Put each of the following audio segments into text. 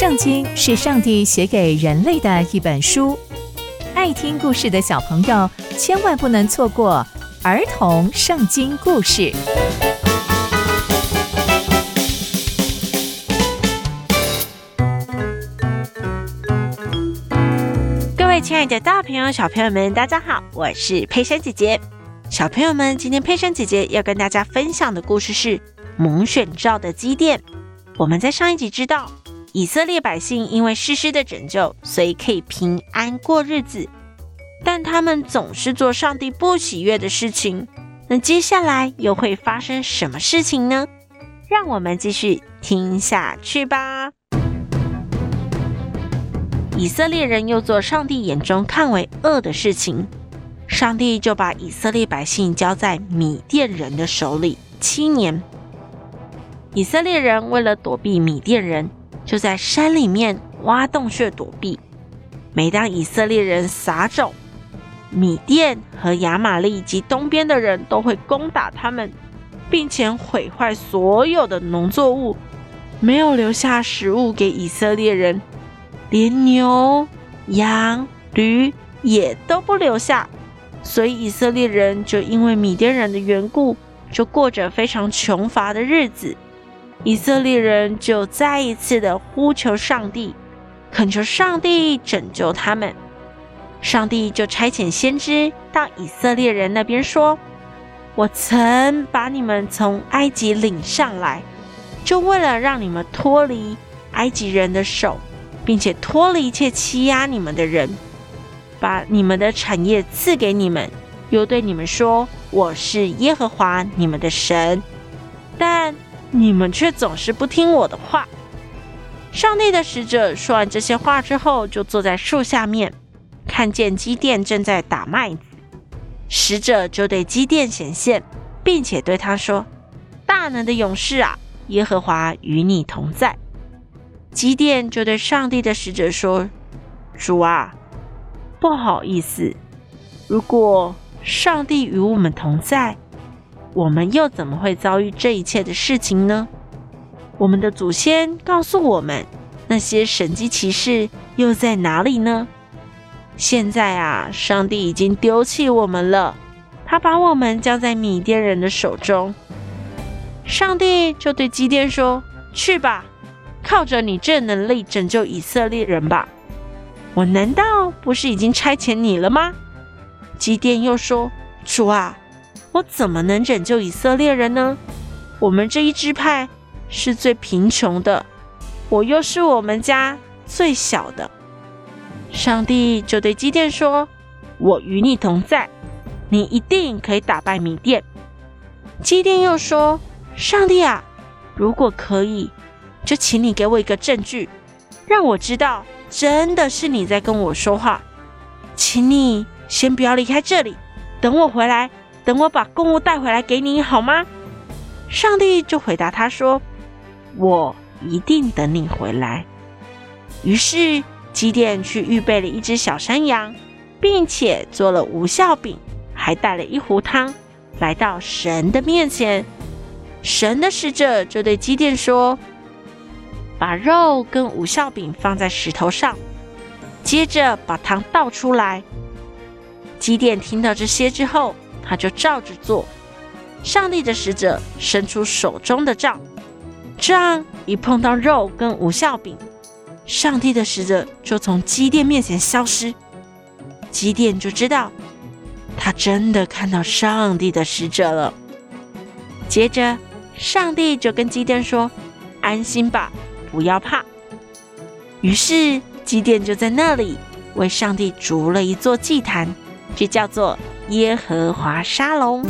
圣经是上帝写给人类的一本书，爱听故事的小朋友千万不能错过儿童圣经故事。各位亲爱的大朋友、小朋友们，大家好，我是佩珊姐姐。小朋友们，今天佩珊姐姐要跟大家分享的故事是蒙选召的基甸。我们在上一集知道。以色列百姓因为士师的拯救，所以可以平安过日子。但他们总是做上帝不喜悦的事情。那接下来又会发生什么事情呢？让我们继续听下去吧。以色列人又做上帝眼中看为恶的事情，上帝就把以色列百姓交在米甸人的手里七年。以色列人为了躲避米甸人，就在山里面挖洞穴躲避。每当以色列人撒种，米甸和亚玛利及东边的人都会攻打他们，并且毁坏所有的农作物，没有留下食物给以色列人，连牛、羊、驴也都不留下。所以以色列人就因为米甸人的缘故，就过着非常穷乏的日子。以色列人就再一次的呼求上帝，恳求上帝拯救他们。上帝就差遣先知到以色列人那边说：“我曾把你们从埃及领上来，就为了让你们脱离埃及人的手，并且脱离一切欺压你们的人，把你们的产业赐给你们，又对你们说：我是耶和华你们的神。但你们却总是不听我的话。上帝的使者说完这些话之后，就坐在树下面，看见基甸正在打麦子。使者就对基甸显现，并且对他说：“大能的勇士啊，耶和华与你同在。”基甸就对上帝的使者说：“主啊，不好意思，如果上帝与我们同在。”我们又怎么会遭遇这一切的事情呢？我们的祖先告诉我们，那些神迹奇事又在哪里呢？现在啊，上帝已经丢弃我们了，他把我们交在米甸人的手中。上帝就对基甸说：“去吧，靠着你这能力拯救以色列人吧。我难道不是已经差遣你了吗？”基甸又说：“主啊。”我怎么能拯救以色列人呢？我们这一支派是最贫穷的，我又是我们家最小的。上帝就对基甸说：“我与你同在，你一定可以打败米甸。”基甸又说：“上帝啊，如果可以，就请你给我一个证据，让我知道真的是你在跟我说话。请你先不要离开这里，等我回来。”等我把供物带回来给你好吗？上帝就回答他说：“我一定等你回来。”于是基甸去预备了一只小山羊，并且做了无效饼，还带了一壶汤，来到神的面前。神的使者就对基甸说：“把肉跟无效饼放在石头上，接着把汤倒出来。”基甸听到这些之后，他就照着做。上帝的使者伸出手中的杖，杖一碰到肉跟无效饼，上帝的使者就从基甸面前消失。基甸就知道，他真的看到上帝的使者了。接着，上帝就跟基甸说：“安心吧，不要怕。”于是，基甸就在那里为上帝筑了一座祭坛，就叫做。耶和华沙龙。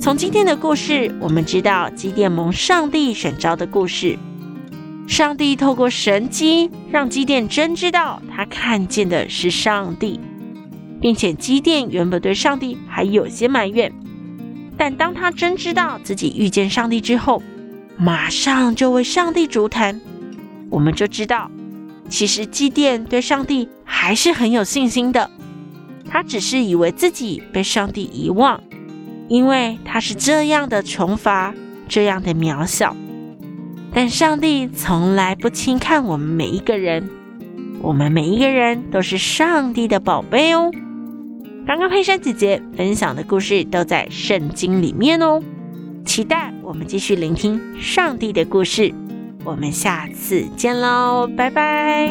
从今天的故事，我们知道基甸蒙上帝选召的故事。上帝透过神迹，让基甸真知道他看见的是上帝，并且基甸原本对上帝还有些埋怨，但当他真知道自己遇见上帝之后，马上就为上帝足坛。我们就知道。其实基甸对上帝还是很有信心的，他只是以为自己被上帝遗忘，因为他是这样的穷乏，这样的渺小。但上帝从来不轻看我们每一个人，我们每一个人都是上帝的宝贝哦。刚刚佩珊姐姐分享的故事都在圣经里面哦，期待我们继续聆听上帝的故事。我们下次见喽，拜拜。